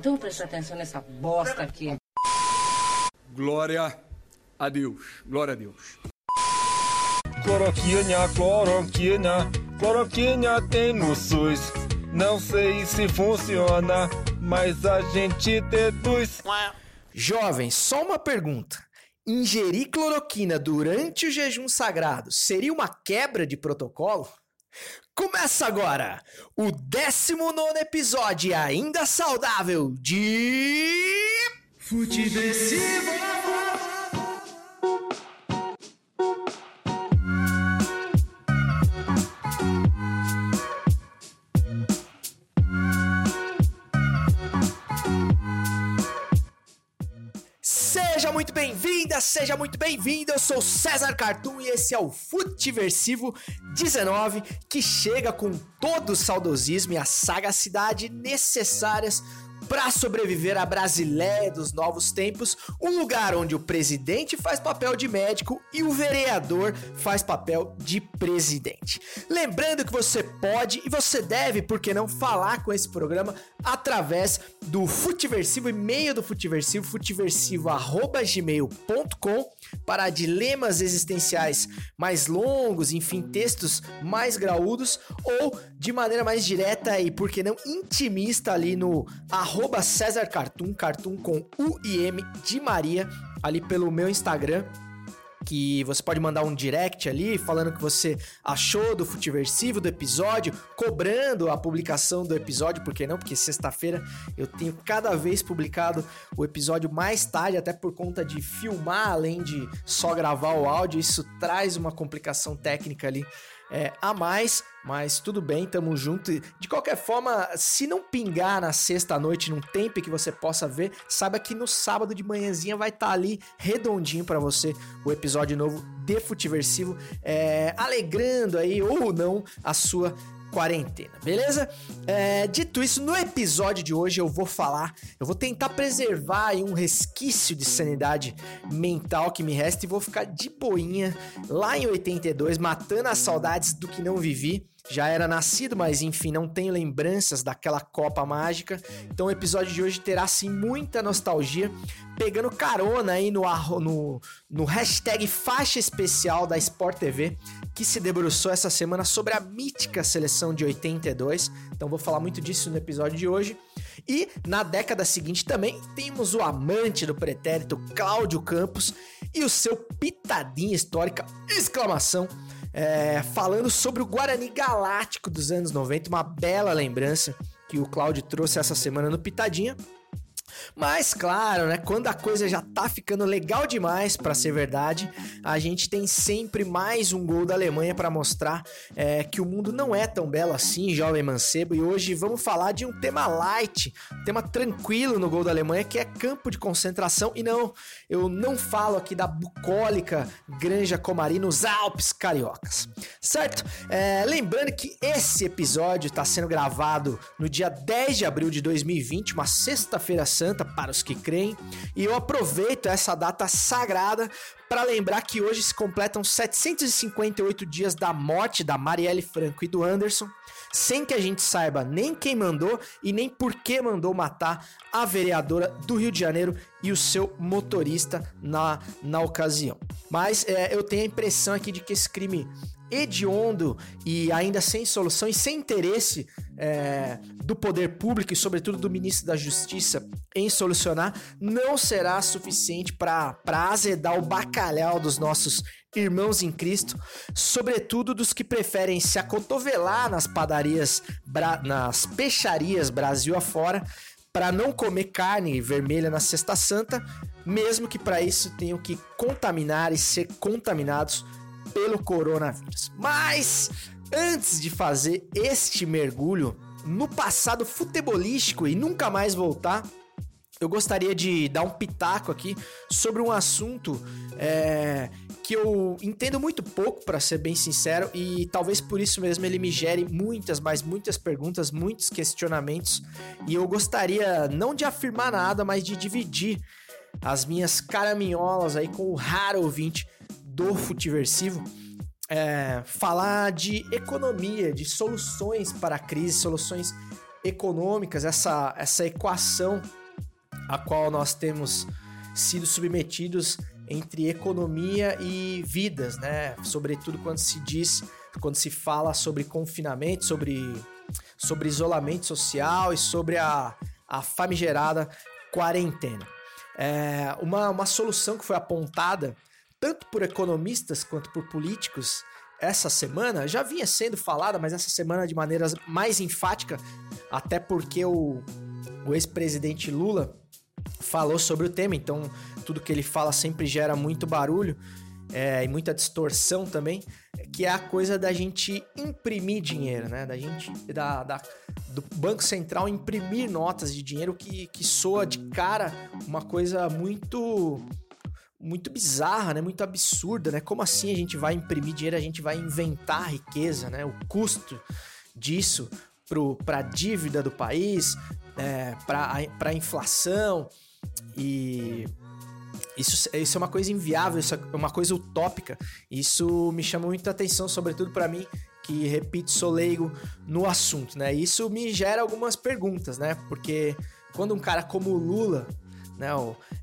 Então presta atenção nessa bosta aqui. Glória a Deus. Glória a Deus. Cloroquinha, cloroquinha, cloroquinha tem no SUS. Não sei se funciona, mas a gente deduz. Jovem, só uma pergunta. Ingerir cloroquina durante o jejum sagrado seria uma quebra de protocolo? Começa agora o 19 episódio ainda saudável de. Futeversivo! Seja muito bem-vinda, seja muito bem-vindo. Eu sou César Cartoon e esse é o Futiversivo 19, que chega com todo o saudosismo e a sagacidade necessárias para sobreviver à Brasileia dos novos tempos, um lugar onde o presidente faz papel de médico e o vereador faz papel de presidente. Lembrando que você pode e você deve, por que não, falar com esse programa através do Futiversivo, e-mail do Futiversivo, futiversivo.gmail.com para dilemas existenciais mais longos, enfim, textos mais graúdos, ou de maneira mais direta e, por que não, intimista ali no arroba César Cartoon, Cartoon com U e M de Maria, ali pelo meu Instagram que você pode mandar um direct ali falando o que você achou do Futiversivo, do episódio, cobrando a publicação do episódio, por que não? Porque sexta-feira eu tenho cada vez publicado o episódio mais tarde, até por conta de filmar, além de só gravar o áudio, isso traz uma complicação técnica ali é, a mais, mas tudo bem, tamo junto. De qualquer forma, se não pingar na sexta noite num tempo que você possa ver, saiba que no sábado de manhãzinha vai estar tá ali redondinho para você o episódio novo de Futiversivo, é, alegrando aí ou não a sua quarentena, beleza? É, dito isso, no episódio de hoje eu vou falar, eu vou tentar preservar um resquício de sanidade mental que me resta e vou ficar de boinha lá em 82, matando as saudades do que não vivi já era nascido, mas enfim, não tenho lembranças daquela Copa Mágica. Então o episódio de hoje terá sim muita nostalgia, pegando carona aí no, no, no hashtag faixa especial da Sport TV, que se debruçou essa semana sobre a mítica seleção de 82. Então vou falar muito disso no episódio de hoje. E na década seguinte também temos o amante do pretérito Cláudio Campos e o seu pitadinha histórica, exclamação é, falando sobre o Guarani Galáctico dos anos 90, uma bela lembrança que o Cláudio trouxe essa semana no Pitadinha. Mas claro, né, quando a coisa já tá ficando legal demais para ser verdade, a gente tem sempre mais um gol da Alemanha para mostrar é, que o mundo não é tão belo assim, jovem mancebo. E hoje vamos falar de um tema light, um tema tranquilo no gol da Alemanha, que é campo de concentração. E não, eu não falo aqui da bucólica Granja Comari nos Alpes Cariocas, certo? É, lembrando que esse episódio está sendo gravado no dia 10 de abril de 2020, uma sexta-feira santa para os que creem, e eu aproveito essa data sagrada para lembrar que hoje se completam 758 dias da morte da Marielle Franco e do Anderson, sem que a gente saiba nem quem mandou e nem por que mandou matar a vereadora do Rio de Janeiro e o seu motorista na, na ocasião. Mas é, eu tenho a impressão aqui de que esse crime hediondo e ainda sem solução e sem interesse é, do poder público e, sobretudo, do ministro da Justiça em solucionar, não será suficiente para azedar o bacalhau dos nossos irmãos em Cristo, sobretudo dos que preferem se acotovelar nas padarias, nas peixarias Brasil afora, para não comer carne vermelha na Sexta Santa, mesmo que para isso tenham que contaminar e ser contaminados pelo coronavírus. Mas antes de fazer este mergulho no passado futebolístico e nunca mais voltar, eu gostaria de dar um pitaco aqui sobre um assunto é, que eu entendo muito pouco, para ser bem sincero, e talvez por isso mesmo ele me gere muitas, mas muitas perguntas, muitos questionamentos. E eu gostaria não de afirmar nada, mas de dividir as minhas caraminholas aí com o raro ouvinte do Futiversivo. É, falar de economia, de soluções para a crise, soluções econômicas, essa, essa equação a qual nós temos sido submetidos entre economia e vidas, né? Sobretudo quando se diz, quando se fala sobre confinamento, sobre, sobre isolamento social e sobre a, a famigerada quarentena. É, uma, uma solução que foi apontada tanto por economistas quanto por políticos essa semana já vinha sendo falada, mas essa semana de maneira mais enfática, até porque o, o ex-presidente Lula falou sobre o tema, então tudo que ele fala sempre gera muito barulho é, e muita distorção também, que é a coisa da gente imprimir dinheiro, né? Da gente, da, da, do Banco Central imprimir notas de dinheiro que, que soa de cara uma coisa muito muito bizarra, né? Muito absurda, né? Como assim a gente vai imprimir dinheiro, a gente vai inventar riqueza, né? O custo disso para a dívida do país, é, para a inflação e isso, isso é uma coisa inviável, isso é uma coisa utópica. Isso me chama muita atenção, sobretudo para mim, que repito, sou leigo no assunto, né? Isso me gera algumas perguntas, né? Porque quando um cara como o Lula né,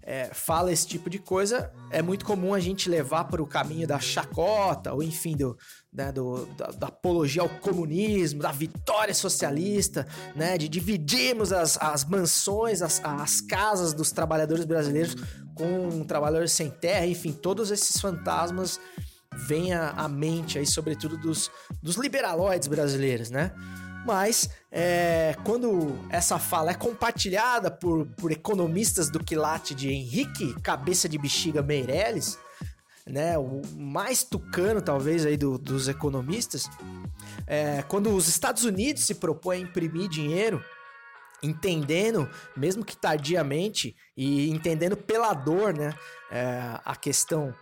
é, fala esse tipo de coisa, é muito comum a gente levar para o caminho da chacota, ou enfim, do, né, do, da, da, apologia ao comunismo, da vitória socialista, né, de dividirmos as, as mansões, as, as casas dos trabalhadores brasileiros com trabalhadores sem terra, enfim, todos esses fantasmas vêm à, à mente aí, sobretudo dos, dos liberaloides brasileiros, né? Mas é, quando essa fala é compartilhada por, por economistas do quilate de Henrique Cabeça de Bexiga Meirelles, né, o mais tucano talvez aí do, dos economistas, é, quando os Estados Unidos se propõem a imprimir dinheiro, entendendo, mesmo que tardiamente, e entendendo pela dor, né, é, a questão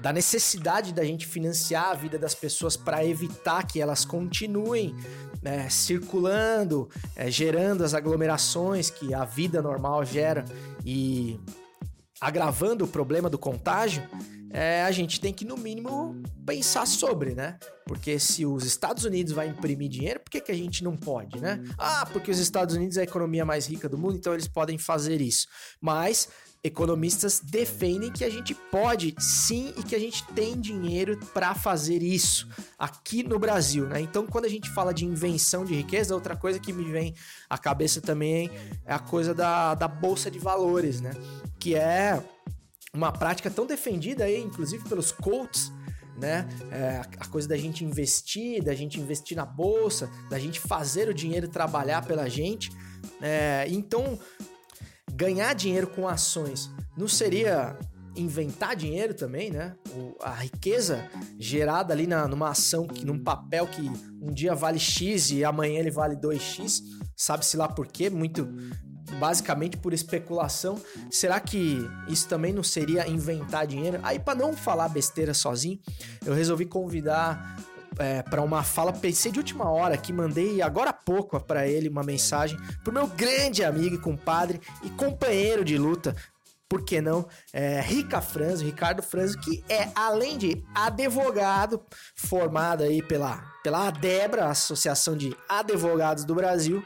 da necessidade da gente financiar a vida das pessoas para evitar que elas continuem né, circulando, é, gerando as aglomerações que a vida normal gera e agravando o problema do contágio, é, a gente tem que, no mínimo, pensar sobre, né? Porque se os Estados Unidos vai imprimir dinheiro, por que, que a gente não pode, né? Ah, porque os Estados Unidos é a economia mais rica do mundo, então eles podem fazer isso. Mas economistas defendem que a gente pode sim e que a gente tem dinheiro para fazer isso aqui no Brasil, né? Então, quando a gente fala de invenção de riqueza, outra coisa que me vem à cabeça também é a coisa da, da bolsa de valores, né? Que é uma prática tão defendida aí, inclusive pelos coaches, né? É, a coisa da gente investir, da gente investir na bolsa, da gente fazer o dinheiro trabalhar pela gente. É, então, ganhar dinheiro com ações não seria inventar dinheiro também, né? O, a riqueza gerada ali na, numa ação, que, num papel que um dia vale X e amanhã ele vale 2X, sabe-se lá por quê, muito basicamente por especulação. Será que isso também não seria inventar dinheiro? Aí, para não falar besteira sozinho, eu resolvi convidar é, para uma fala, pensei de última hora que mandei agora há pouco para ele uma mensagem pro meu grande amigo e compadre e companheiro de luta, por que não? É, Rica Franzo, Ricardo Franzo, que é, além de advogado, formado aí pela, pela ADEBRA, Associação de Advogados do Brasil,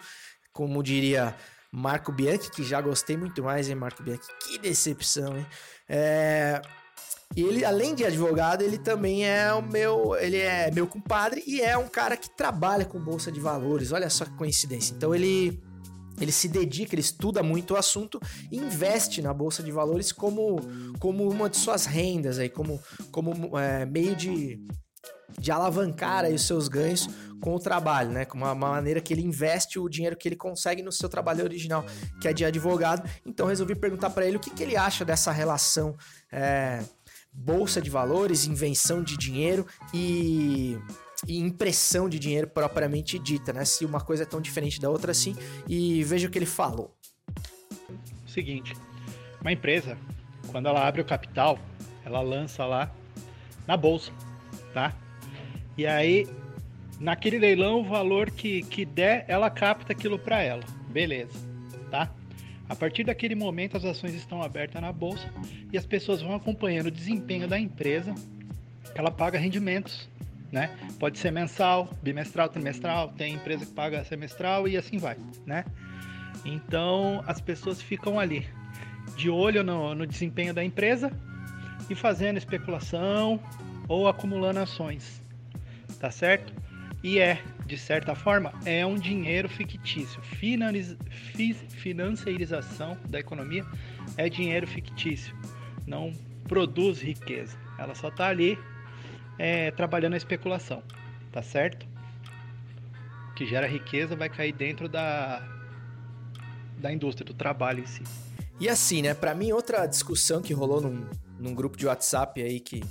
como diria Marco Bianchi, que já gostei muito mais, hein, Marco Bianchi? Que decepção, hein? É, e ele, além de advogado, ele também é o meu, ele é meu compadre e é um cara que trabalha com bolsa de valores. Olha só que coincidência. Então ele ele se dedica, ele estuda muito o assunto e investe na bolsa de valores como, como uma de suas rendas aí, como, como é, meio de, de alavancar aí os seus ganhos com o trabalho, né? Com uma, maneira que ele investe o dinheiro que ele consegue no seu trabalho original, que é de advogado. Então resolvi perguntar para ele o que, que ele acha dessa relação é, bolsa de valores, invenção de dinheiro e, e, impressão de dinheiro propriamente dita, né? Se uma coisa é tão diferente da outra assim. E veja o que ele falou. Seguinte, uma empresa, quando ela abre o capital, ela lança lá na bolsa, tá? E aí, naquele leilão, o valor que, que der, ela capta aquilo para ela. Beleza, tá? A partir daquele momento, as ações estão abertas na bolsa e as pessoas vão acompanhando o desempenho da empresa. Ela paga rendimentos né? Pode ser mensal, bimestral, trimestral, tem empresa que paga semestral e assim vai, né? Então as pessoas ficam ali de olho no, no desempenho da empresa e fazendo especulação ou acumulando ações, tá certo? E é, de certa forma, é um dinheiro fictício. Financiarização da economia é dinheiro fictício, não produz riqueza. Ela só está ali é, trabalhando a especulação, tá certo? O que gera riqueza vai cair dentro da, da indústria, do trabalho em si. E assim, né, para mim outra discussão que rolou num, num grupo de WhatsApp aí que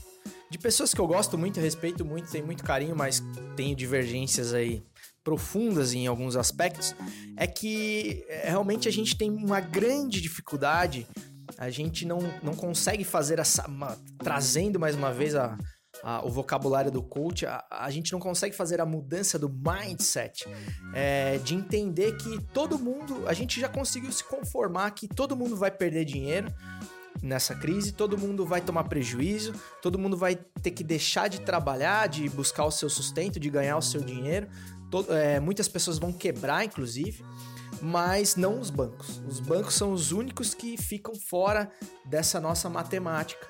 de pessoas que eu gosto muito, respeito muito, tenho muito carinho, mas tenho divergências aí profundas em alguns aspectos, é que é, realmente a gente tem uma grande dificuldade, a gente não, não consegue fazer essa. Uma, trazendo mais uma vez a, o vocabulário do coach, a, a, gente não consegue fazer a mudança do mindset, é, de entender que todo mundo, a gente já conseguiu se conformar que todo mundo vai perder dinheiro nessa crise, todo mundo vai tomar prejuízo, todo mundo vai ter que deixar de trabalhar, de buscar o seu sustento, de ganhar o seu dinheiro. Todo, é, muitas pessoas vão quebrar, inclusive, mas não os bancos. Os bancos são os únicos que ficam fora dessa nossa matemática.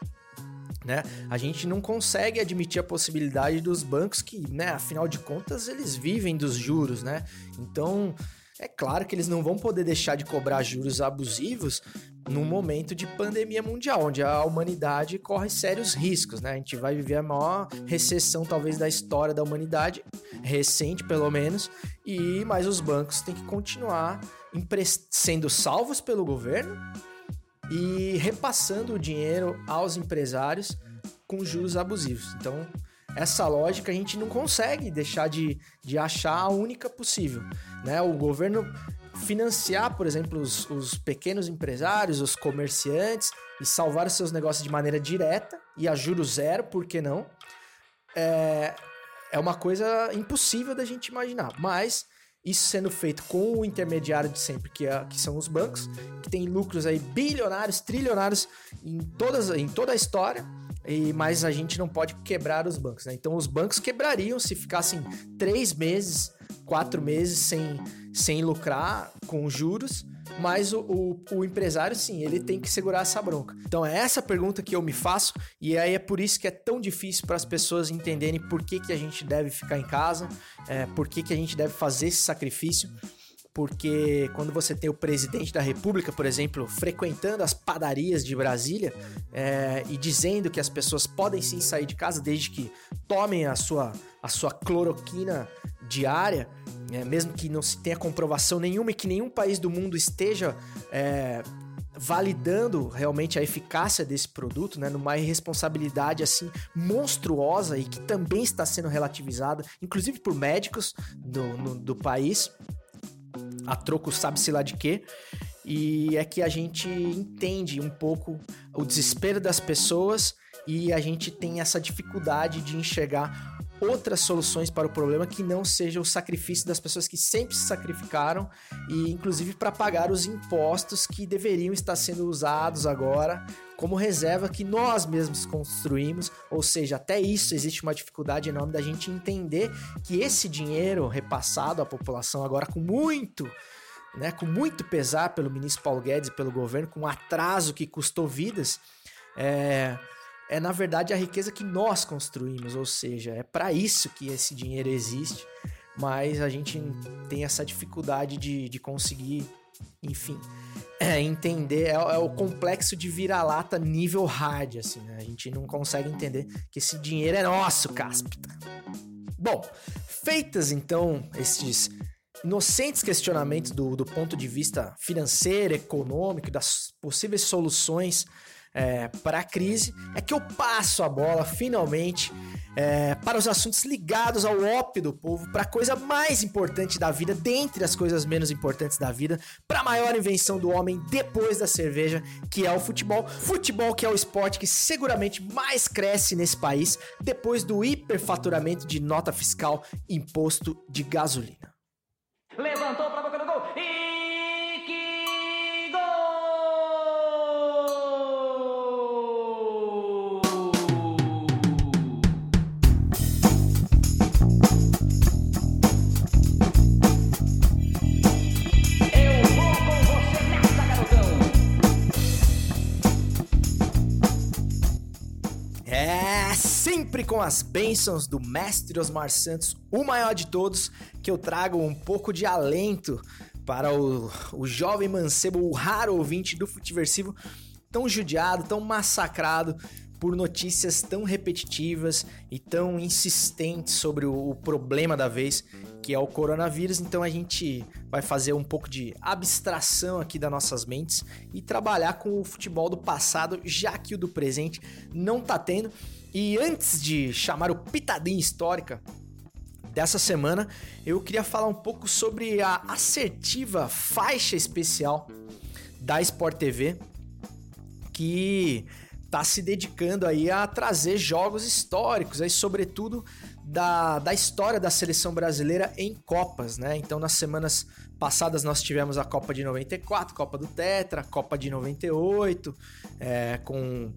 Né? A gente não consegue admitir a possibilidade dos bancos que, né, afinal de contas, eles vivem dos juros, né? Então, é claro que eles não vão poder deixar de cobrar juros abusivos num momento de pandemia mundial, onde a humanidade corre sérios riscos, né? A gente vai viver a maior recessão talvez da história da humanidade, recente pelo menos, e mas os bancos têm que continuar sendo salvos pelo governo e repassando o dinheiro aos empresários com juros abusivos. Então, essa lógica a gente não consegue deixar de, de achar a única possível. Né? O governo financiar, por exemplo, os, os pequenos empresários, os comerciantes e salvar os seus negócios de maneira direta e a juro zero, por que não? É, é uma coisa impossível da gente imaginar. Mas isso sendo feito com o intermediário de sempre, que, é, que são os bancos, que tem lucros aí bilionários, trilionários em, todas, em toda a história. E, mas a gente não pode quebrar os bancos, né? Então os bancos quebrariam se ficassem três meses, quatro meses sem, sem lucrar com juros, mas o, o, o, empresário, sim, ele tem que segurar essa bronca. Então é essa pergunta que eu me faço, e aí é por isso que é tão difícil para as pessoas entenderem por que, que a gente deve ficar em casa, é, por que, que a gente deve fazer esse sacrifício porque quando você tem o presidente da República, por exemplo, frequentando as padarias de Brasília é, e dizendo que as pessoas podem sim sair de casa desde que tomem a sua, a sua cloroquina diária, é, mesmo que não se tenha comprovação nenhuma e que nenhum país do mundo esteja é, validando realmente a eficácia desse produto, né, numa irresponsabilidade assim monstruosa e que também está sendo relativizada, inclusive por médicos do, no, do país a troco sabe-se lá de quê. E é que a gente entende um pouco o desespero das pessoas e a gente tem essa dificuldade de enxergar outras soluções para o problema que não seja o sacrifício das pessoas que sempre se sacrificaram e inclusive para pagar os impostos que deveriam estar sendo usados agora como reserva que nós mesmos construímos, ou seja, até isso existe uma dificuldade enorme da gente entender que esse dinheiro repassado à população agora com muito né, com muito pesar pelo ministro Paulo Guedes e pelo governo, com um atraso que custou vidas, é, é na verdade a riqueza que nós construímos, ou seja, é para isso que esse dinheiro existe, mas a gente tem essa dificuldade de, de conseguir, enfim, é, entender, é, é, o complexo de vira-lata nível hard, assim, né? A gente não consegue entender que esse dinheiro é nosso, cáspita. Bom, feitas então esses inocentes questionamentos do, do ponto de vista financeiro, econômico, das possíveis soluções é, para a crise, é que eu passo a bola finalmente é, para os assuntos ligados ao ópio do povo, para a coisa mais importante da vida, dentre as coisas menos importantes da vida, para a maior invenção do homem depois da cerveja, que é o futebol. Futebol que é o esporte que seguramente mais cresce nesse país depois do hiperfaturamento de nota fiscal imposto de gasolina. Levantou para sempre com as bênçãos do mestre Osmar Santos, o maior de todos, que eu trago um pouco de alento para o, o jovem mancebo, o raro ouvinte do Futiversivo, tão judiado, tão massacrado por notícias tão repetitivas e tão insistentes sobre o, o problema da vez, que é o coronavírus. Então a gente vai fazer um pouco de abstração aqui das nossas mentes e trabalhar com o futebol do passado, já que o do presente não tá tendo. E antes de chamar o Pitadinha Histórica dessa semana, eu queria falar um pouco sobre a assertiva faixa especial da Sport TV, que tá se dedicando aí a trazer jogos históricos, aí sobretudo da, da história da seleção brasileira em Copas, né? Então nas semanas passadas nós tivemos a Copa de 94, Copa do Tetra, Copa de 98, é, com,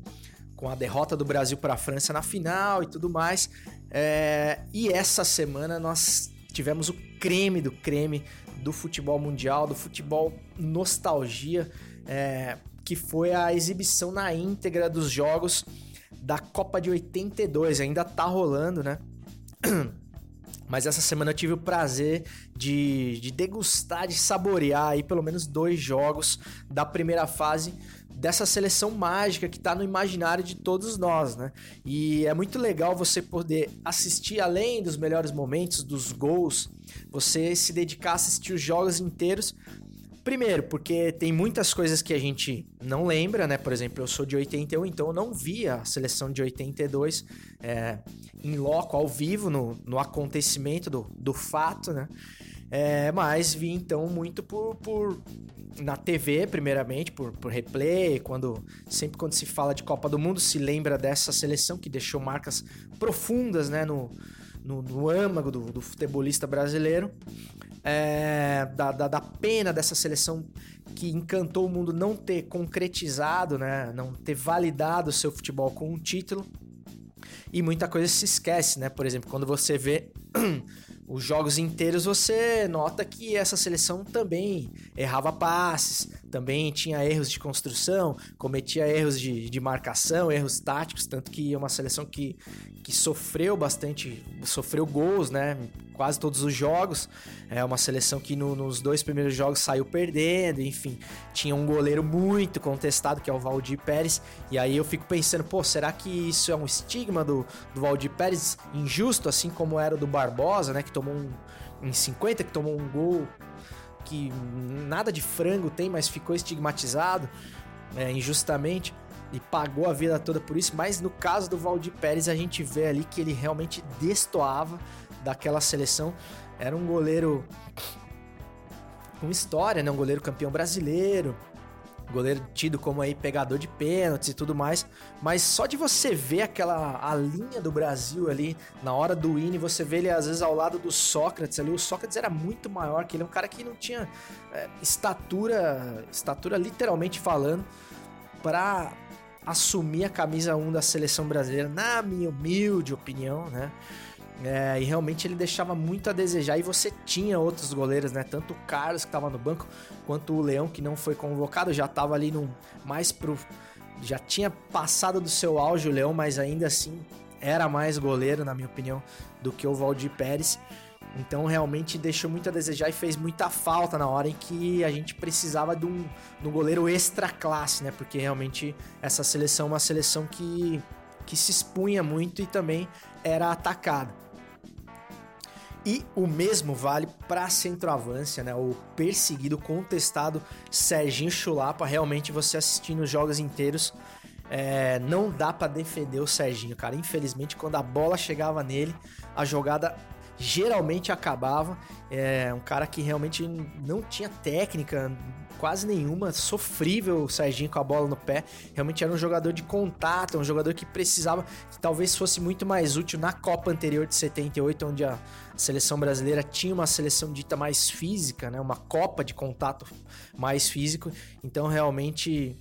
com a derrota do Brasil para a França na final e tudo mais. É, e essa semana nós tivemos o creme do creme do futebol mundial, do futebol nostalgia. É, que foi a exibição na íntegra dos jogos da Copa de 82. Ainda tá rolando, né? Mas essa semana eu tive o prazer de, de degustar, de saborear aí pelo menos dois jogos da primeira fase dessa seleção mágica que está no imaginário de todos nós, né? E é muito legal você poder assistir além dos melhores momentos, dos gols, você se dedicar a assistir os jogos inteiros Primeiro, porque tem muitas coisas que a gente não lembra, né? Por exemplo, eu sou de 81, então eu não vi a seleção de 82 é, em loco, ao vivo, no, no acontecimento do, do fato, né? É, mas vi então muito por, por na TV, primeiramente, por, por replay, quando sempre quando se fala de Copa do Mundo, se lembra dessa seleção que deixou marcas profundas né, no, no, no âmago do, do futebolista brasileiro é, da, da, da, pena dessa seleção que encantou o mundo não ter concretizado, né, não ter validado o seu futebol com um título. E muita coisa se esquece, né? Por exemplo, quando você vê os jogos inteiros, você nota que essa seleção também errava passes, também tinha erros de construção, cometia erros de, de marcação, erros táticos, tanto que é uma seleção que, que sofreu bastante, sofreu gols, né? Quase todos os jogos. É uma seleção que no, nos dois primeiros jogos saiu perdendo, enfim. Tinha um goleiro muito contestado, que é o Valdir Pérez. E aí eu fico pensando, pô, será que isso é um estigma do, do Valdir Pérez injusto, assim como era o do Barbosa, né? Que tomou um. Em 50, que tomou um gol que nada de frango tem, mas ficou estigmatizado é, injustamente e pagou a vida toda por isso. Mas no caso do Valdir Pérez, a gente vê ali que ele realmente destoava daquela seleção. Era um goleiro com história, né? Um goleiro campeão brasileiro, goleiro tido como aí pegador de pênaltis e tudo mais, mas só de você ver aquela a linha do Brasil ali na hora do hino, você vê ele às vezes ao lado do Sócrates ali, o Sócrates era muito maior que ele, um cara que não tinha é, estatura, estatura literalmente falando, para assumir a camisa 1 da seleção brasileira, na minha humilde opinião, né? É, e realmente ele deixava muito a desejar. E você tinha outros goleiros, né? Tanto o Carlos, que estava no banco, quanto o Leão, que não foi convocado, já estava ali no, mais pro. Já tinha passado do seu auge o Leão, mas ainda assim era mais goleiro, na minha opinião, do que o Valdir Pérez. Então realmente deixou muito a desejar e fez muita falta na hora em que a gente precisava de um, de um goleiro extra classe, né? Porque realmente essa seleção é uma seleção que, que se expunha muito e também era atacada. E o mesmo vale para centroavância, né? O perseguido, contestado Serginho Chulapa. Realmente você assistindo os jogos inteiros, é, não dá para defender o Serginho, cara. Infelizmente, quando a bola chegava nele, a jogada geralmente acabava. É um cara que realmente não tinha técnica, quase nenhuma, sofrível o Serginho com a bola no pé. Realmente era um jogador de contato, um jogador que precisava, que talvez fosse muito mais útil na Copa anterior de 78, onde a seleção brasileira tinha uma seleção dita mais física, né? Uma Copa de contato mais físico. Então realmente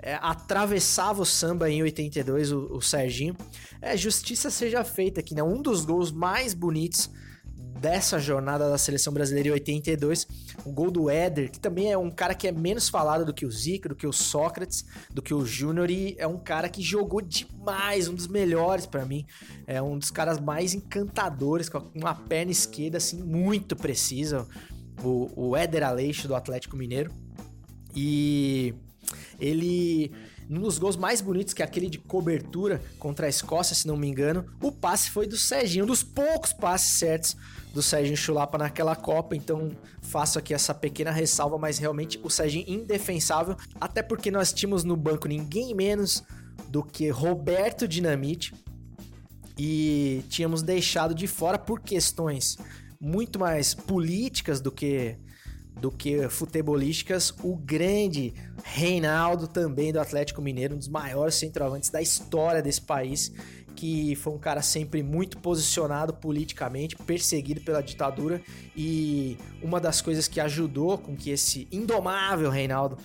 é, atravessava o samba em 82, o, o Serginho. É, justiça seja feita aqui, né? Um dos gols mais bonitos dessa jornada da seleção brasileira em 82, o gol do Éder, que também é um cara que é menos falado do que o Zico, do que o Sócrates, do que o Júnior e é um cara que jogou demais, um dos melhores para mim, é um dos caras mais encantadores, com uma perna esquerda assim muito precisa, o, o Éder Aleixo do Atlético Mineiro. E ele um dos gols mais bonitos, que é aquele de cobertura contra a Escócia, se não me engano, o passe foi do Serginho, um dos poucos passes certos do Serginho Chulapa naquela Copa, então faço aqui essa pequena ressalva, mas realmente o Serginho indefensável, até porque nós tínhamos no banco ninguém menos do que Roberto Dinamite. E tínhamos deixado de fora por questões muito mais políticas do que do que futebolísticas, o grande Reinaldo, também do Atlético Mineiro, um dos maiores centroavantes da história desse país, que foi um cara sempre muito posicionado politicamente, perseguido pela ditadura, e uma das coisas que ajudou com que esse indomável Reinaldo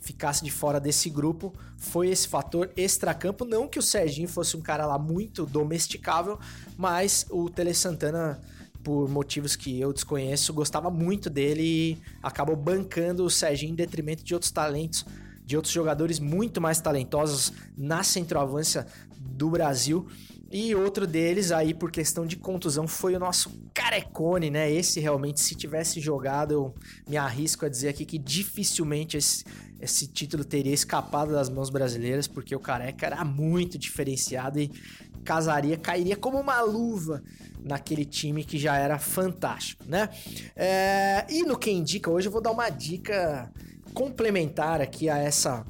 ficasse de fora desse grupo foi esse fator extracampo. Não que o Serginho fosse um cara lá muito domesticável, mas o Tele Santana por motivos que eu desconheço, gostava muito dele e acabou bancando o Serginho em detrimento de outros talentos, de outros jogadores muito mais talentosos na centroavância do Brasil. E outro deles aí, por questão de contusão, foi o nosso Carecone, né? Esse realmente, se tivesse jogado, eu me arrisco a dizer aqui que dificilmente esse, esse título teria escapado das mãos brasileiras, porque o Careca era muito diferenciado e casaria, cairia como uma luva naquele time que já era fantástico, né? É, e no que indica hoje eu vou dar uma dica complementar aqui a essa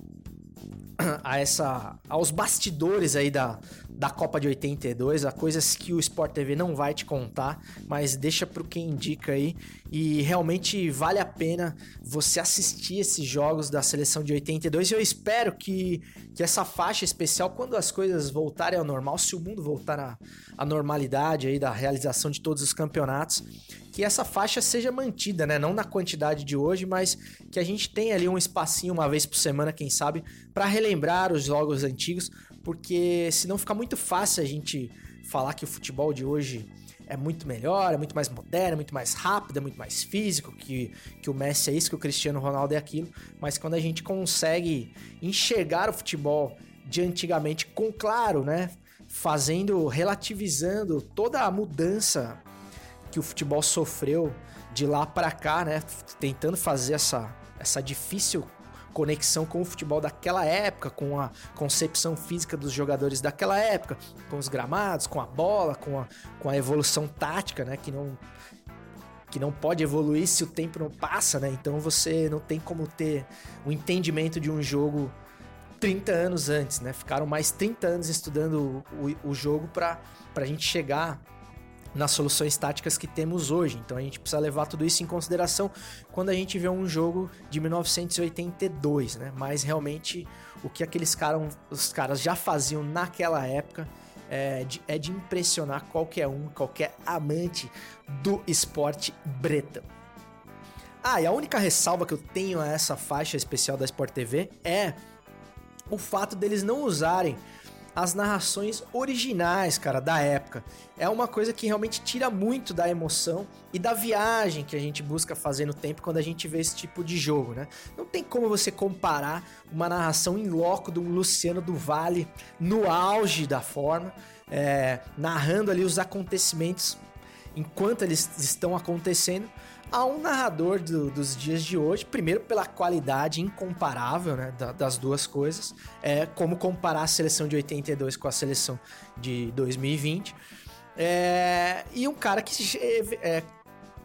a essa aos bastidores aí da, da Copa de 82, a coisas que o Sport TV não vai te contar, mas deixa pro quem indica aí e realmente vale a pena você assistir esses jogos da seleção de 82 e eu espero que, que essa faixa especial quando as coisas voltarem ao normal, se o mundo voltar à, à normalidade aí da realização de todos os campeonatos, que essa faixa seja mantida, né? Não na quantidade de hoje, mas que a gente tenha ali um espacinho uma vez por semana, quem sabe, para relembrar os jogos antigos, porque senão fica muito fácil a gente falar que o futebol de hoje é muito melhor, é muito mais moderno, é muito mais rápido, é muito mais físico, que, que o Messi é isso, que o Cristiano Ronaldo é aquilo. Mas quando a gente consegue enxergar o futebol de antigamente com claro, né? Fazendo, relativizando toda a mudança que o futebol sofreu de lá para cá, né? Tentando fazer essa, essa difícil conexão com o futebol daquela época, com a concepção física dos jogadores daquela época, com os gramados, com a bola, com a, com a evolução tática, né? Que não, que não pode evoluir se o tempo não passa, né? Então você não tem como ter o um entendimento de um jogo 30 anos antes, né? Ficaram mais 30 anos estudando o, o jogo para a gente chegar nas soluções táticas que temos hoje. Então a gente precisa levar tudo isso em consideração quando a gente vê um jogo de 1982, né? Mas realmente o que aqueles caras, os caras já faziam naquela época é de, é de impressionar qualquer um, qualquer amante do esporte bretão. Ah, e a única ressalva que eu tenho a essa faixa especial da Sport TV é o fato deles não usarem as narrações originais, cara, da época. É uma coisa que realmente tira muito da emoção e da viagem que a gente busca fazer no tempo quando a gente vê esse tipo de jogo, né? Não tem como você comparar uma narração em loco do Luciano do Vale no auge da forma, é, narrando ali os acontecimentos enquanto eles estão acontecendo a um narrador do, dos dias de hoje, primeiro pela qualidade incomparável né, da, das duas coisas, é como comparar a seleção de 82 com a seleção de 2020. É, e um cara que é,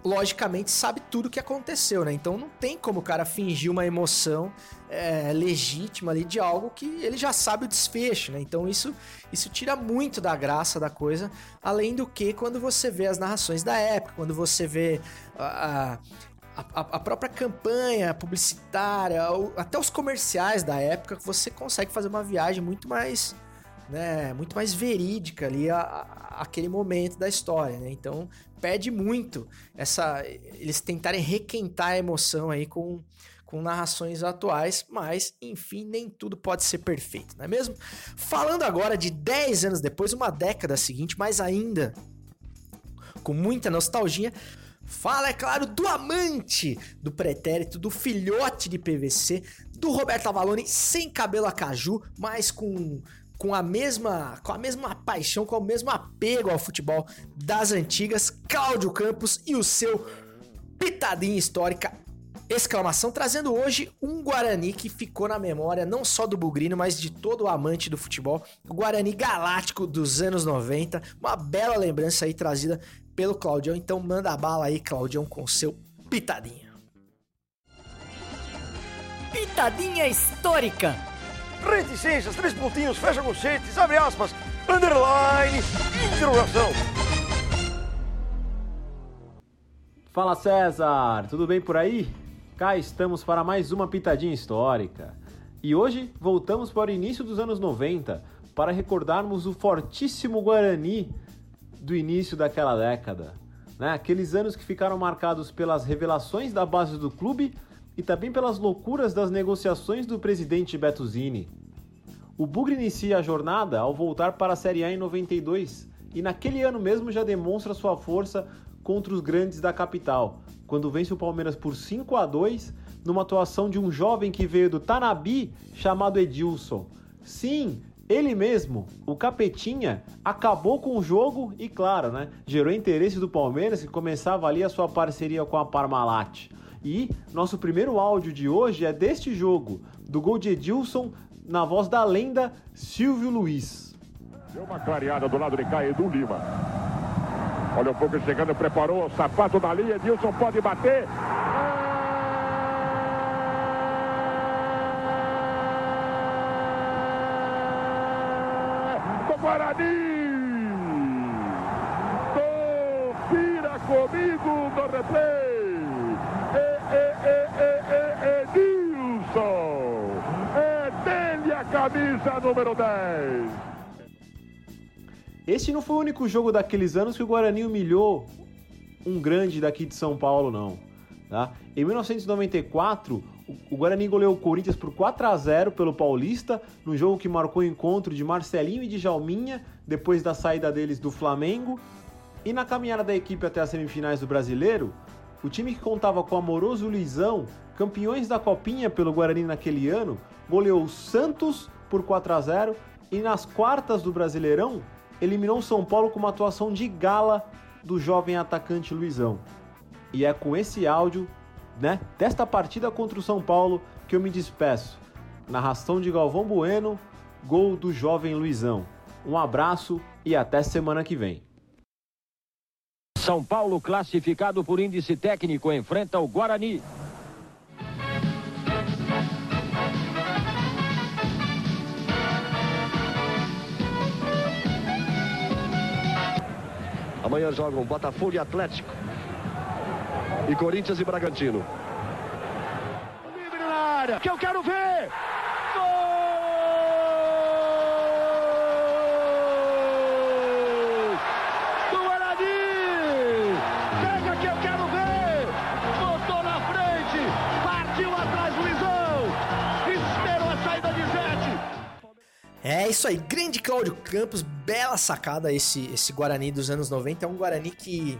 logicamente sabe tudo o que aconteceu, né? Então não tem como o cara fingir uma emoção é, legítima ali de algo que ele já sabe o desfecho, né? Então isso, isso tira muito da graça da coisa, além do que quando você vê as narrações da época, quando você vê a, a, a própria campanha publicitária, até os comerciais da época, você consegue fazer uma viagem muito mais né, muito mais verídica ali a, a, aquele momento da história, né? Então perde muito essa eles tentarem requentar a emoção aí com com narrações atuais, mas enfim, nem tudo pode ser perfeito, não é mesmo? Falando agora de 10 anos depois, uma década seguinte, mas ainda com muita nostalgia. Fala, é claro, do amante do pretérito, do filhote de PVC, do Roberto Avalone sem cabelo a caju, mas com com a mesma com a mesma paixão, com o mesmo apego ao futebol das antigas, Cláudio Campos e o seu pitadinha histórica exclamação trazendo hoje um Guarani que ficou na memória não só do Bugrino, mas de todo o amante do futebol, o Guarani galáctico dos anos 90, uma bela lembrança aí trazida pelo Claudião, então manda a bala aí, Claudião, com seu pitadinha. Pitadinha histórica. Reticências, três pontinhos, fecha conchetes, abre aspas, underline, interrogação. Fala César, tudo bem por aí? Cá estamos para mais uma pitadinha histórica. E hoje voltamos para o início dos anos 90 para recordarmos o fortíssimo Guarani do início daquela década. Né? Aqueles anos que ficaram marcados pelas revelações da base do clube e também pelas loucuras das negociações do presidente Beto Zini. O Bugre inicia a jornada ao voltar para a Série A em 92 e naquele ano mesmo já demonstra sua força contra os grandes da capital, quando vence o Palmeiras por 5 a 2 numa atuação de um jovem que veio do Tanabi chamado Edilson. Sim, ele mesmo, o Capetinha, acabou com o jogo e, claro, né, gerou interesse do Palmeiras que começava ali a sua parceria com a Parmalat. E nosso primeiro áudio de hoje é deste jogo, do gol de Edilson, na voz da lenda Silvio Luiz. Deu uma clareada do lado de cá, Edu Lima. Olha o pouco chegando, preparou o sapato da linha, Edilson pode bater. Do Guarani! Confira comigo no replay! Camisa número 10. Este não foi o único jogo daqueles anos que o Guarani humilhou um grande daqui de São Paulo, não. Tá? Em 1994, o Guarani goleou o Corinthians por 4 a 0 pelo Paulista, no jogo que marcou o encontro de Marcelinho e de Jalminha, depois da saída deles do Flamengo. E na caminhada da equipe até as semifinais do Brasileiro, o time que contava com o amoroso Luizão, campeões da Copinha pelo Guarani naquele ano, goleou o Santos por 4 a 0 e nas quartas do Brasileirão eliminou o São Paulo com uma atuação de gala do jovem atacante Luizão. E é com esse áudio, né, desta partida contra o São Paulo que eu me despeço. Narração de Galvão Bueno, gol do jovem Luizão. Um abraço e até semana que vem. São Paulo, classificado por índice técnico, enfrenta o Guarani. Amanhã jogam Botafogo e Atlético. E Corinthians e Bragantino. Livre na área, que eu quero ver! Isso aí, grande Cláudio Campos, bela sacada esse, esse Guarani dos anos 90. É um Guarani que,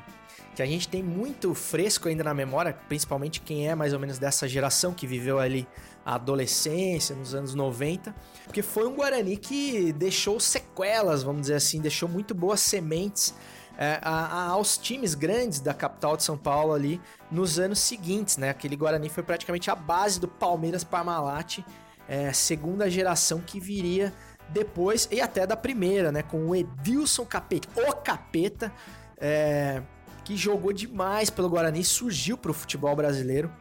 que a gente tem muito fresco ainda na memória, principalmente quem é mais ou menos dessa geração que viveu ali a adolescência nos anos 90, porque foi um Guarani que deixou sequelas, vamos dizer assim, deixou muito boas sementes é, a, a, aos times grandes da capital de São Paulo ali nos anos seguintes, né? Aquele Guarani foi praticamente a base do Palmeiras Parmalat, é, segunda geração que viria depois e até da primeira, né? Com o Edilson Capeta, o Capeta, é, que jogou demais pelo Guarani, surgiu para o futebol brasileiro,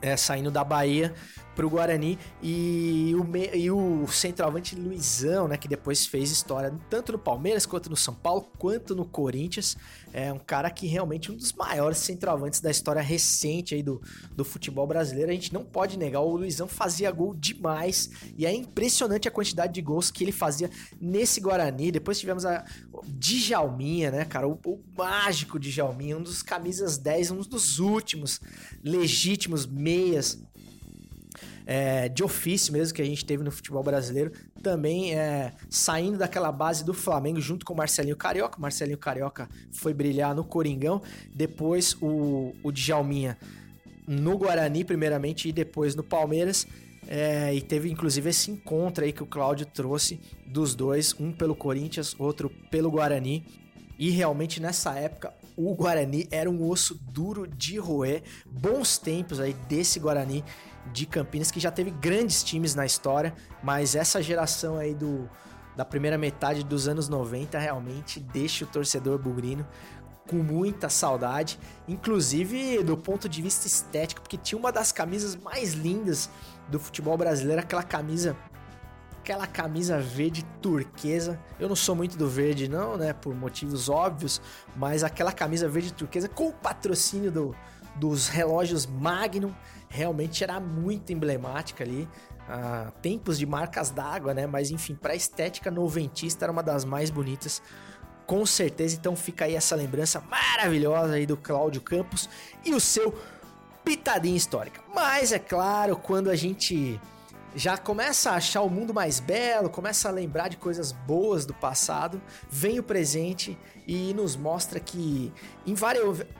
é, saindo da Bahia pro Guarani e o, e o centroavante Luizão, né, que depois fez história tanto no Palmeiras quanto no São Paulo, quanto no Corinthians. É um cara que realmente é um dos maiores centroavantes da história recente aí do, do futebol brasileiro. A gente não pode negar, o Luizão fazia gol demais e é impressionante a quantidade de gols que ele fazia nesse Guarani. Depois tivemos a Djalminha, né, cara, o, o mágico Djalminha, um dos camisas 10, um dos últimos legítimos meias é, de ofício mesmo que a gente teve no futebol brasileiro, também é, saindo daquela base do Flamengo junto com o Marcelinho Carioca. O Marcelinho Carioca foi brilhar no Coringão, depois o, o Djalminha no Guarani, primeiramente, e depois no Palmeiras. É, e teve inclusive esse encontro aí que o Cláudio trouxe dos dois, um pelo Corinthians, outro pelo Guarani. E realmente nessa época o Guarani era um osso duro de roer. Bons tempos aí desse Guarani de Campinas que já teve grandes times na história, mas essa geração aí do da primeira metade dos anos 90 realmente deixa o torcedor bugrino com muita saudade, inclusive do ponto de vista estético, porque tinha uma das camisas mais lindas do futebol brasileiro, aquela camisa aquela camisa verde turquesa. Eu não sou muito do verde não, né, por motivos óbvios, mas aquela camisa verde turquesa com o patrocínio do, dos relógios Magnum realmente era muito emblemática ali. Ah, tempos de marcas d'água, né? Mas enfim, para estética noventista era uma das mais bonitas com certeza. Então fica aí essa lembrança maravilhosa aí do Cláudio Campos e o seu pitadinha histórica. Mas é claro, quando a gente já começa a achar o mundo mais belo, começa a lembrar de coisas boas do passado, vem o presente e nos mostra que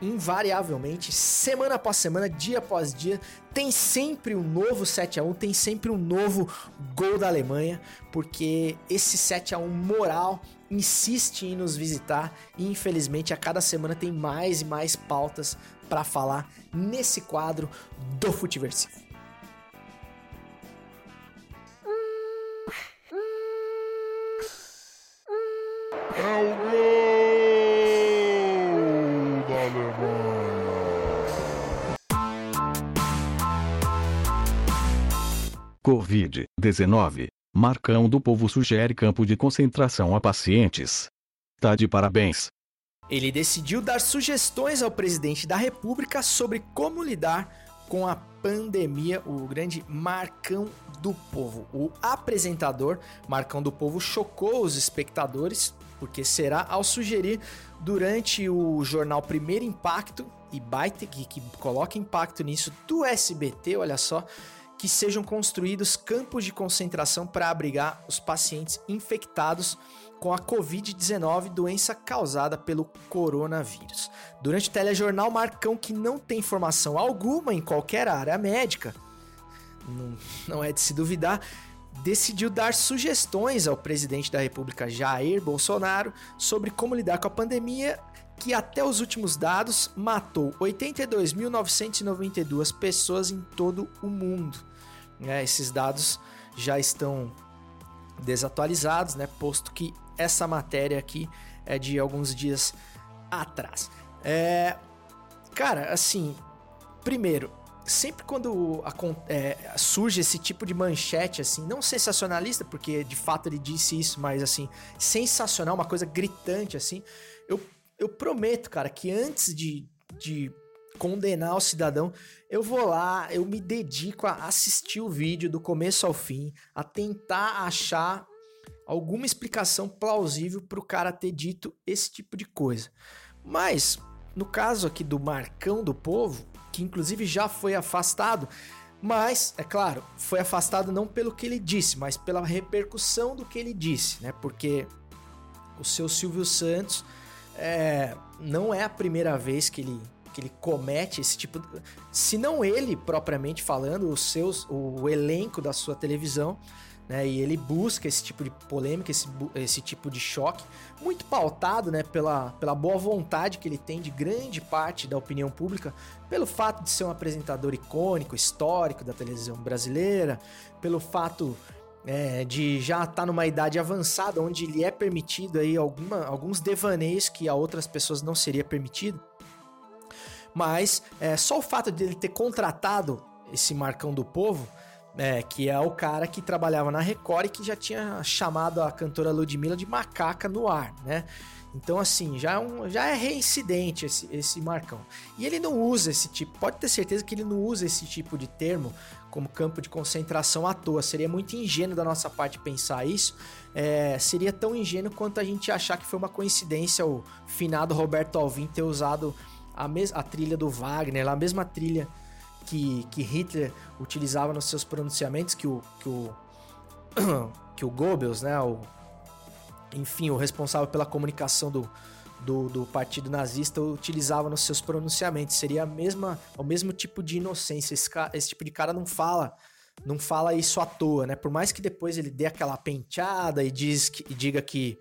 invariavelmente, semana após semana, dia após dia, tem sempre um novo 7 a 1, tem sempre um novo gol da Alemanha, porque esse 7 a 1 moral insiste em nos visitar e infelizmente a cada semana tem mais e mais pautas para falar nesse quadro do Futiversivo. É o gol da Alemanha. Covid-19. Marcão do Povo sugere campo de concentração a pacientes. Tá de parabéns. Ele decidiu dar sugestões ao presidente da República sobre como lidar com a pandemia, o grande Marcão do Povo. O apresentador Marcão do Povo chocou os espectadores, porque será ao sugerir durante o jornal Primeiro Impacto e Baita, que, que coloca impacto nisso, do SBT, olha só, que sejam construídos campos de concentração para abrigar os pacientes infectados com a Covid-19, doença causada pelo coronavírus. Durante o telejornal, Marcão, que não tem formação alguma em qualquer área médica, não, não é de se duvidar, decidiu dar sugestões ao presidente da República Jair Bolsonaro sobre como lidar com a pandemia que até os últimos dados matou 82.992 pessoas em todo o mundo. É, esses dados já estão desatualizados, né? Posto que essa matéria aqui é de alguns dias atrás. É, cara, assim, primeiro, sempre quando é, surge esse tipo de manchete, assim, não sensacionalista, porque de fato ele disse isso, mas assim, sensacional, uma coisa gritante, assim, eu, eu prometo, cara, que antes de, de condenar o cidadão, eu vou lá, eu me dedico a assistir o vídeo do começo ao fim, a tentar achar alguma explicação plausível para o cara ter dito esse tipo de coisa. Mas, no caso aqui do Marcão do Povo, que inclusive já foi afastado, mas, é claro, foi afastado não pelo que ele disse, mas pela repercussão do que ele disse, né? Porque o seu Silvio Santos é, não é a primeira vez que ele, que ele comete esse tipo de... Se não ele, propriamente falando, os seus, o elenco da sua televisão né? E ele busca esse tipo de polêmica, esse, esse tipo de choque, muito pautado, né, pela, pela boa vontade que ele tem de grande parte da opinião pública, pelo fato de ser um apresentador icônico, histórico da televisão brasileira, pelo fato é, de já estar tá numa idade avançada, onde lhe é permitido aí alguma, alguns devaneios que a outras pessoas não seria permitido. Mas é, só o fato de ele ter contratado esse Marcão do Povo é, que é o cara que trabalhava na Record e que já tinha chamado a cantora Ludmilla de macaca no ar, né? Então, assim, já é, um, já é reincidente esse, esse Marcão. E ele não usa esse tipo, pode ter certeza que ele não usa esse tipo de termo como campo de concentração à toa. Seria muito ingênuo da nossa parte pensar isso. É, seria tão ingênuo quanto a gente achar que foi uma coincidência o finado Roberto Alvim ter usado a, mes a trilha do Wagner, a mesma trilha que, que Hitler utilizava nos seus pronunciamentos, que o, que o, que o Goebbels, né, o, enfim, o responsável pela comunicação do, do, do, partido nazista utilizava nos seus pronunciamentos. Seria a mesma, o mesmo tipo de inocência. Esse, esse tipo de cara não fala não fala isso à toa, né? Por mais que depois ele dê aquela penteada e, diz que, e diga que,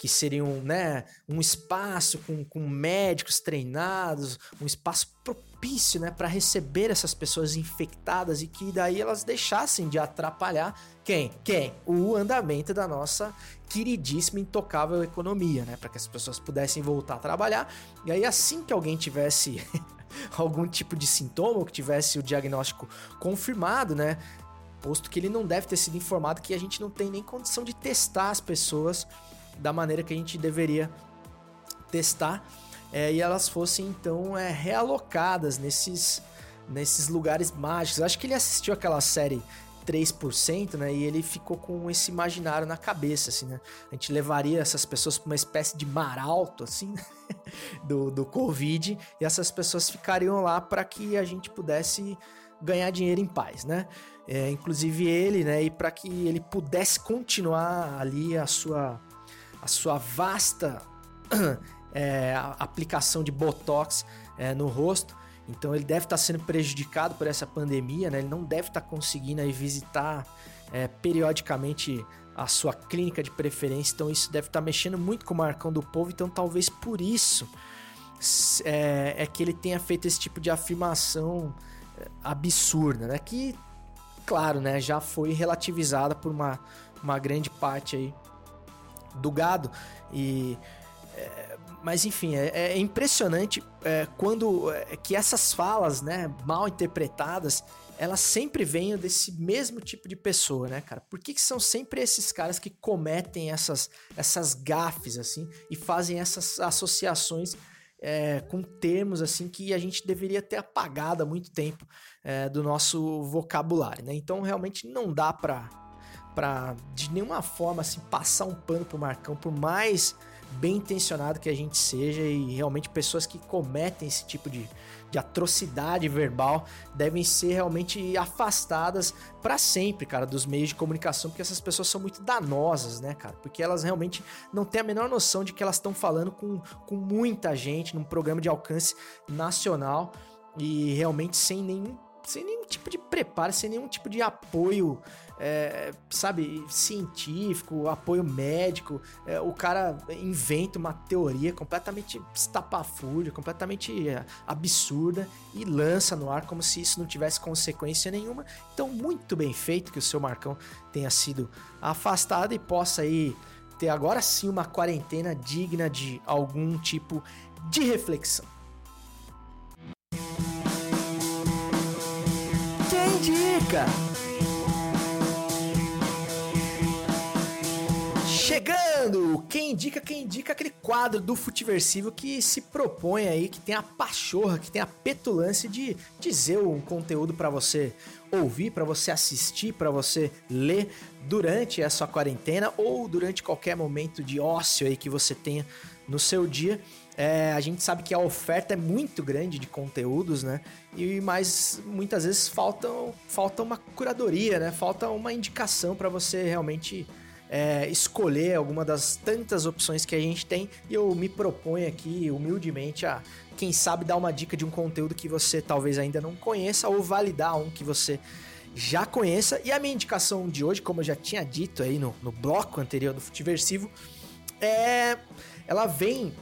que seria um, né, um espaço com, com médicos treinados, um espaço propício né, para receber essas pessoas infectadas e que daí elas deixassem de atrapalhar quem? Quem? O andamento da nossa queridíssima intocável economia, né? Para que as pessoas pudessem voltar a trabalhar. E aí, assim que alguém tivesse algum tipo de sintoma, ou que tivesse o diagnóstico confirmado, né? Posto que ele não deve ter sido informado que a gente não tem nem condição de testar as pessoas da maneira que a gente deveria testar. É, e elas fossem então é, realocadas nesses, nesses lugares mágicos. Acho que ele assistiu aquela série 3%, né? E ele ficou com esse imaginário na cabeça, assim, né? A gente levaria essas pessoas para uma espécie de mar alto, assim, do, do Covid, e essas pessoas ficariam lá para que a gente pudesse ganhar dinheiro em paz, né? É, inclusive ele, né? E para que ele pudesse continuar ali a sua, a sua vasta é, aplicação de botox é, no rosto então ele deve estar sendo prejudicado por essa pandemia, né? Ele não deve estar conseguindo aí visitar é, periodicamente a sua clínica de preferência. Então isso deve estar mexendo muito com o Marcão do Povo. Então talvez por isso é, é que ele tenha feito esse tipo de afirmação é, absurda, né? Que, claro, né? Já foi relativizada por uma, uma grande parte aí do gado. E mas enfim, é, é impressionante é, quando é, que essas falas, né, mal interpretadas, elas sempre vêm desse mesmo tipo de pessoa, né, cara? Por que, que são sempre esses caras que cometem essas, essas gafes, assim, e fazem essas associações é, com termos, assim, que a gente deveria ter apagado há muito tempo é, do nosso vocabulário, né? Então, realmente não dá pra, pra de nenhuma forma, assim, passar um pano pro Marcão, por mais bem intencionado que a gente seja e realmente pessoas que cometem esse tipo de, de atrocidade verbal devem ser realmente afastadas para sempre, cara, dos meios de comunicação, porque essas pessoas são muito danosas, né, cara? Porque elas realmente não têm a menor noção de que elas estão falando com, com muita gente num programa de alcance nacional e realmente sem nenhum sem nenhum tipo de preparo, sem nenhum tipo de apoio é, sabe, científico, apoio médico. É, o cara inventa uma teoria completamente estapafúrdia, completamente é, absurda e lança no ar como se isso não tivesse consequência nenhuma. Então, muito bem feito que o seu Marcão tenha sido afastado e possa aí ter agora sim uma quarentena digna de algum tipo de reflexão. Quem indica? Chegando! Quem indica, quem indica aquele quadro do Futiversivo que se propõe aí, que tem a pachorra, que tem a petulância de dizer um conteúdo para você ouvir, para você assistir, para você ler durante essa quarentena ou durante qualquer momento de ócio aí que você tenha no seu dia. É, a gente sabe que a oferta é muito grande de conteúdos, né? E mas muitas vezes falta, falta uma curadoria, né? Falta uma indicação para você realmente é, escolher alguma das tantas opções que a gente tem e eu me proponho aqui humildemente a, quem sabe, dar uma dica de um conteúdo que você talvez ainda não conheça ou validar um que você já conheça. E a minha indicação de hoje, como eu já tinha dito aí no, no bloco anterior do Futiversivo, é, ela vem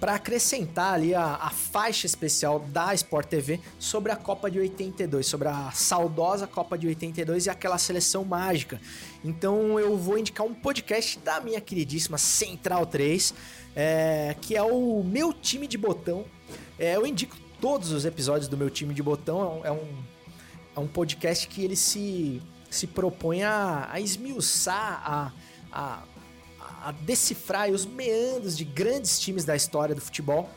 para acrescentar ali a, a, faixa especial da Sport TV sobre a Copa de 82, sobre a saudosa Copa de 82 e aquela seleção mágica. Então eu vou indicar um podcast da minha queridíssima Central 3, é, que é o meu time de botão. É, eu indico todos os episódios do meu time de botão, é um, é um podcast que ele se, se propõe a, a esmiuçar, a, a a decifrar os meandros de grandes times da história do futebol,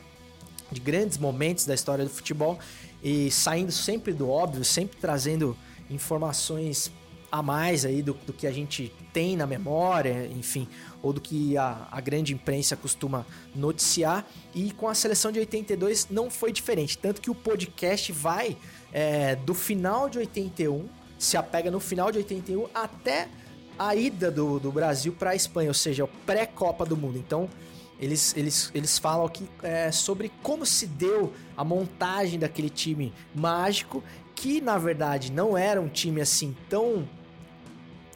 de grandes momentos da história do futebol e saindo sempre do óbvio, sempre trazendo informações a mais aí do, do que a gente tem na memória, enfim, ou do que a, a grande imprensa costuma noticiar. E com a seleção de 82 não foi diferente, tanto que o podcast vai é, do final de 81, se apega no final de 81 até a ida do, do Brasil para a Espanha, ou seja, pré-Copa do Mundo. Então, eles, eles, eles falam aqui é, sobre como se deu a montagem daquele time mágico, que na verdade não era um time assim tão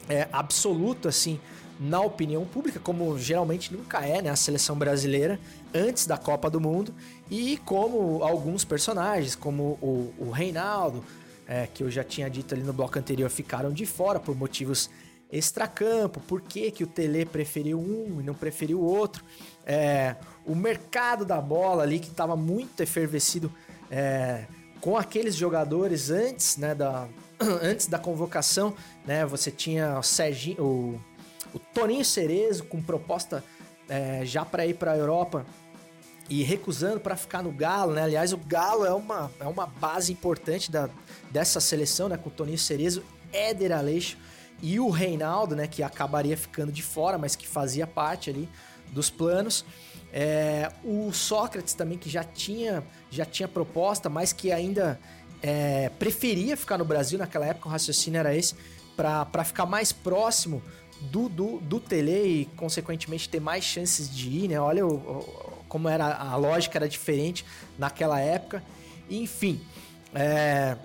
é, absoluto assim na opinião pública, como geralmente nunca é, né? A seleção brasileira antes da Copa do Mundo, e como alguns personagens, como o, o Reinaldo, é, que eu já tinha dito ali no bloco anterior, ficaram de fora por motivos extracampo, por que, que o Tele preferiu um e não preferiu o outro. É, o mercado da bola ali que estava muito efervescido é, com aqueles jogadores antes, né, da, antes da convocação, né, você tinha o, Serginho, o, o Toninho Cerezo com proposta é, já para ir para a Europa e recusando para ficar no Galo, né? Aliás, o Galo é uma, é uma base importante da, dessa seleção, né? Com o Toninho Cerezo, Éder Aleixo e o Reinaldo, né? Que acabaria ficando de fora, mas que fazia parte ali dos planos. É, o Sócrates também, que já tinha, já tinha proposta, mas que ainda é, preferia ficar no Brasil naquela época, o raciocínio era esse, para ficar mais próximo do, do, do Tele e, consequentemente, ter mais chances de ir, né? Olha o, o, como era a lógica era diferente naquela época. Enfim, é,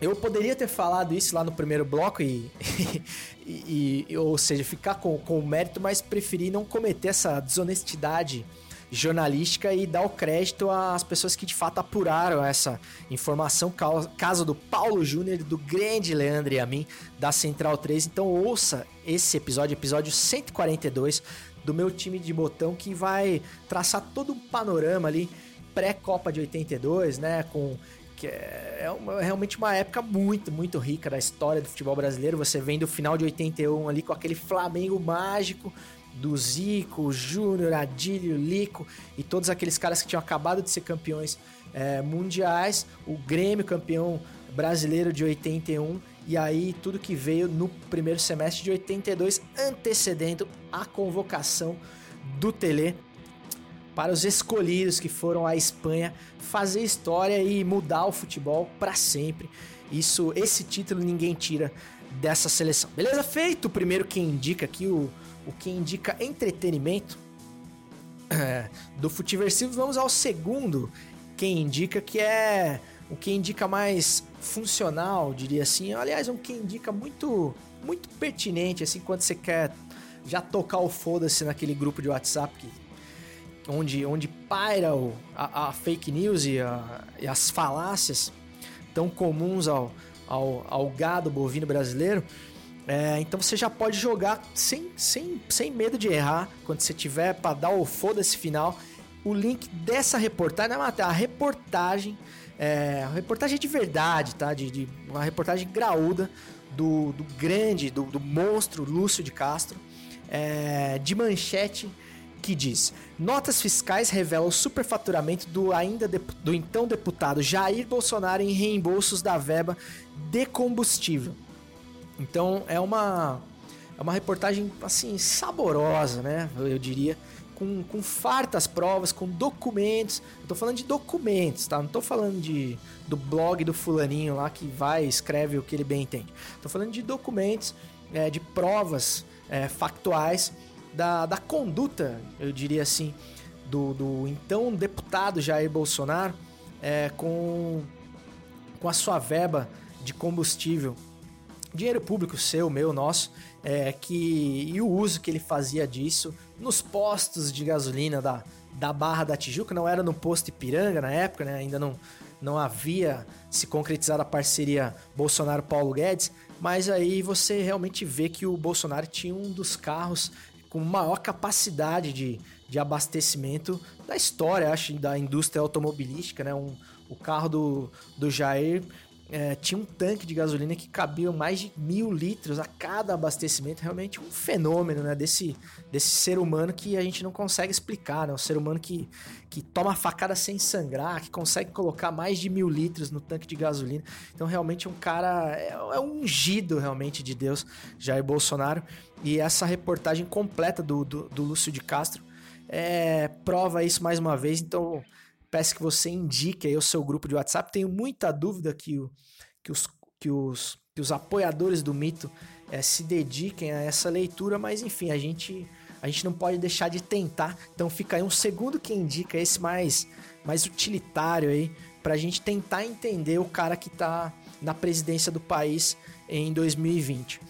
eu poderia ter falado isso lá no primeiro bloco e, e, e ou seja, ficar com, com o mérito, mas preferi não cometer essa desonestidade jornalística e dar o crédito às pessoas que de fato apuraram essa informação, caso do Paulo Júnior, do grande Leandro e a mim, da Central 3. Então ouça esse episódio, episódio 142 do meu time de botão que vai traçar todo um panorama ali pré-Copa de 82, né, com que é, é uma, realmente uma época muito, muito rica da história do futebol brasileiro. Você vem do final de 81 ali com aquele Flamengo mágico do Zico, Júnior, Adílio, Lico e todos aqueles caras que tinham acabado de ser campeões é, mundiais, o Grêmio campeão brasileiro de 81 e aí tudo que veio no primeiro semestre de 82 antecedendo a convocação do Tele para os escolhidos que foram à Espanha fazer história e mudar o futebol para sempre. Isso, esse título ninguém tira dessa seleção. Beleza? Feito o primeiro que indica aqui o, o que indica entretenimento é, do Futiversivo, vamos ao segundo quem indica que é o que indica mais funcional, diria assim. Aliás, um que indica muito muito pertinente assim quando você quer já tocar o foda-se naquele grupo de WhatsApp que onde, onde paira o, a, a, fake news e, a, e, as falácias tão comuns ao, ao, ao gado bovino brasileiro. É, então você já pode jogar sem, sem, sem medo de errar quando você tiver para dar o foda-se final. O link dessa reportagem, não é a reportagem, é, a reportagem de verdade, tá? De, de uma reportagem graúda do, do grande, do, do monstro Lúcio de Castro, é, de manchete que diz: Notas fiscais revelam superfaturamento do ainda do então deputado Jair Bolsonaro em reembolsos da verba de combustível. Então é uma é uma reportagem assim saborosa, né? Eu diria com, com fartas provas, com documentos. Eu tô falando de documentos, tá? Não tô falando de do blog do fulaninho lá que vai escreve o que ele bem entende. Tô falando de documentos, é, de provas é, factuais da, da conduta, eu diria assim, do, do então deputado Jair Bolsonaro é, com, com a sua verba de combustível, dinheiro público seu, meu, nosso, é, que, e o uso que ele fazia disso nos postos de gasolina da, da Barra da Tijuca, não era no posto Ipiranga na época, né? ainda não, não havia se concretizado a parceria Bolsonaro-Paulo Guedes, mas aí você realmente vê que o Bolsonaro tinha um dos carros com maior capacidade de, de abastecimento da história, acho, da indústria automobilística, né? Um, o carro do, do Jair é, tinha um tanque de gasolina que cabia mais de mil litros a cada abastecimento. Realmente um fenômeno, né? Desse, desse ser humano que a gente não consegue explicar, né? Um ser humano que, que toma facada sem sangrar, que consegue colocar mais de mil litros no tanque de gasolina. Então, realmente, um cara. É, é um ungido, realmente, de Deus, Jair Bolsonaro. E essa reportagem completa do, do, do Lúcio de Castro é, prova isso mais uma vez. Então peço que você indique aí o seu grupo de WhatsApp. Tenho muita dúvida que, o, que, os, que, os, que os apoiadores do mito é, se dediquem a essa leitura, mas enfim, a gente, a gente não pode deixar de tentar. Então fica aí um segundo que indica esse mais, mais utilitário aí, para a gente tentar entender o cara que está na presidência do país em 2020.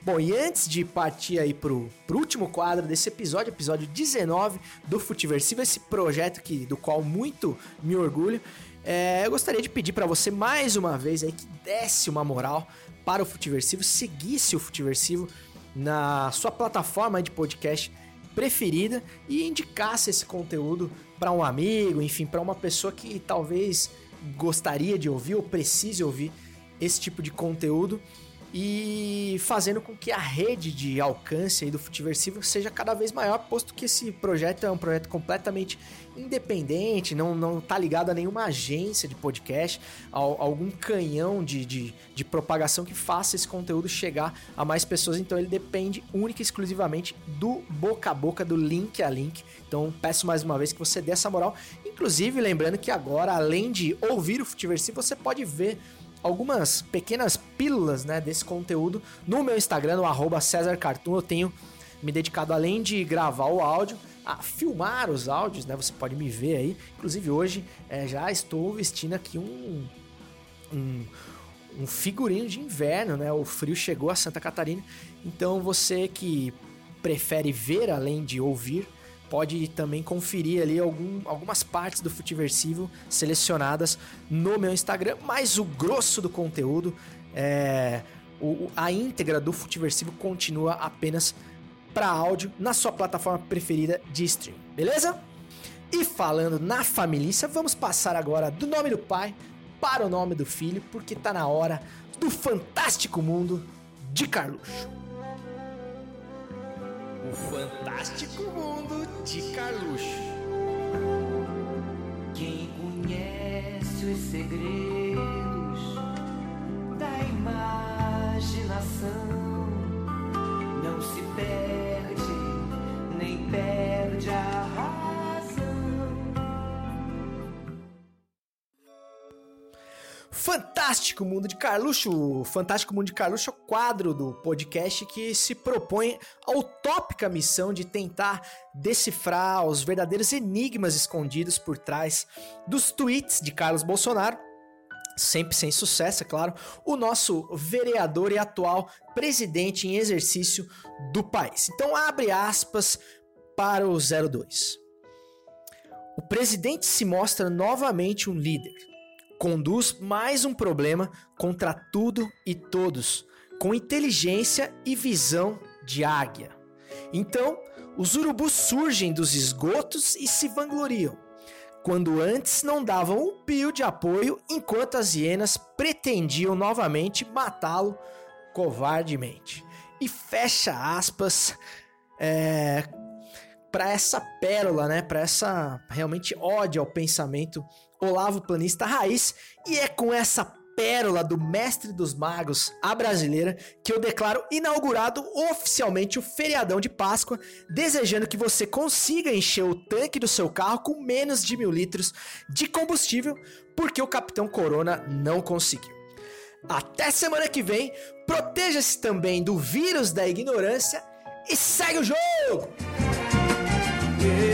Bom, e antes de partir aí pro, pro último quadro desse episódio, episódio 19 do Futiversivo, esse projeto que, do qual muito me orgulho, é, eu gostaria de pedir para você mais uma vez aí que desse uma moral para o Futiversivo, seguisse o Futiversivo na sua plataforma de podcast preferida e indicasse esse conteúdo para um amigo, enfim, para uma pessoa que talvez gostaria de ouvir ou precise ouvir esse tipo de conteúdo e fazendo com que a rede de alcance do Futiversivo seja cada vez maior, posto que esse projeto é um projeto completamente independente, não, não tá ligado a nenhuma agência de podcast, a, a algum canhão de, de, de, propagação que faça esse conteúdo chegar a mais pessoas, então ele depende única e exclusivamente do boca a boca, do link a link. Então peço mais uma vez que você dê essa moral, inclusive lembrando que agora, além de ouvir o Futiversivo, você pode ver algumas pequenas pílulas né, desse conteúdo no meu Instagram, no arroba. Eu tenho me dedicado, além de gravar o áudio, a filmar os áudios, né? Você pode me ver aí. Inclusive hoje é, já estou vestindo aqui um, um, um figurino de inverno, né? O frio chegou a Santa Catarina. Então você que prefere ver além de ouvir, pode também conferir ali algum, algumas partes do Futiversivo selecionadas no meu Instagram, mas o grosso do conteúdo, é, o, a íntegra do Futiversivo continua apenas para áudio na sua plataforma preferida de stream, beleza? E falando na família, vamos passar agora do nome do pai para o nome do filho, porque tá na hora do fantástico mundo de Carluxo. O fantástico mundo de Carluxo. Quem conhece os segredos da imaginação não se perde, nem perde a Fantástico Mundo de Carluxo. Fantástico Mundo de Carluxo é o quadro do podcast que se propõe a utópica missão de tentar decifrar os verdadeiros enigmas escondidos por trás dos tweets de Carlos Bolsonaro sempre sem sucesso, é claro, o nosso vereador e atual presidente em exercício do país. Então, abre aspas para o 02. O presidente se mostra novamente um líder conduz mais um problema contra tudo e todos, com inteligência e visão de águia. Então, os urubus surgem dos esgotos e se vangloriam, quando antes não davam um pio de apoio, enquanto as hienas pretendiam novamente matá-lo covardemente. E fecha aspas é, para essa pérola, né? Para essa realmente ódio ao pensamento Olavo Planista Raiz, e é com essa pérola do mestre dos magos, a brasileira, que eu declaro inaugurado oficialmente o feriadão de Páscoa, desejando que você consiga encher o tanque do seu carro com menos de mil litros de combustível, porque o Capitão Corona não conseguiu. Até semana que vem, proteja-se também do vírus da ignorância e segue o jogo! marcar.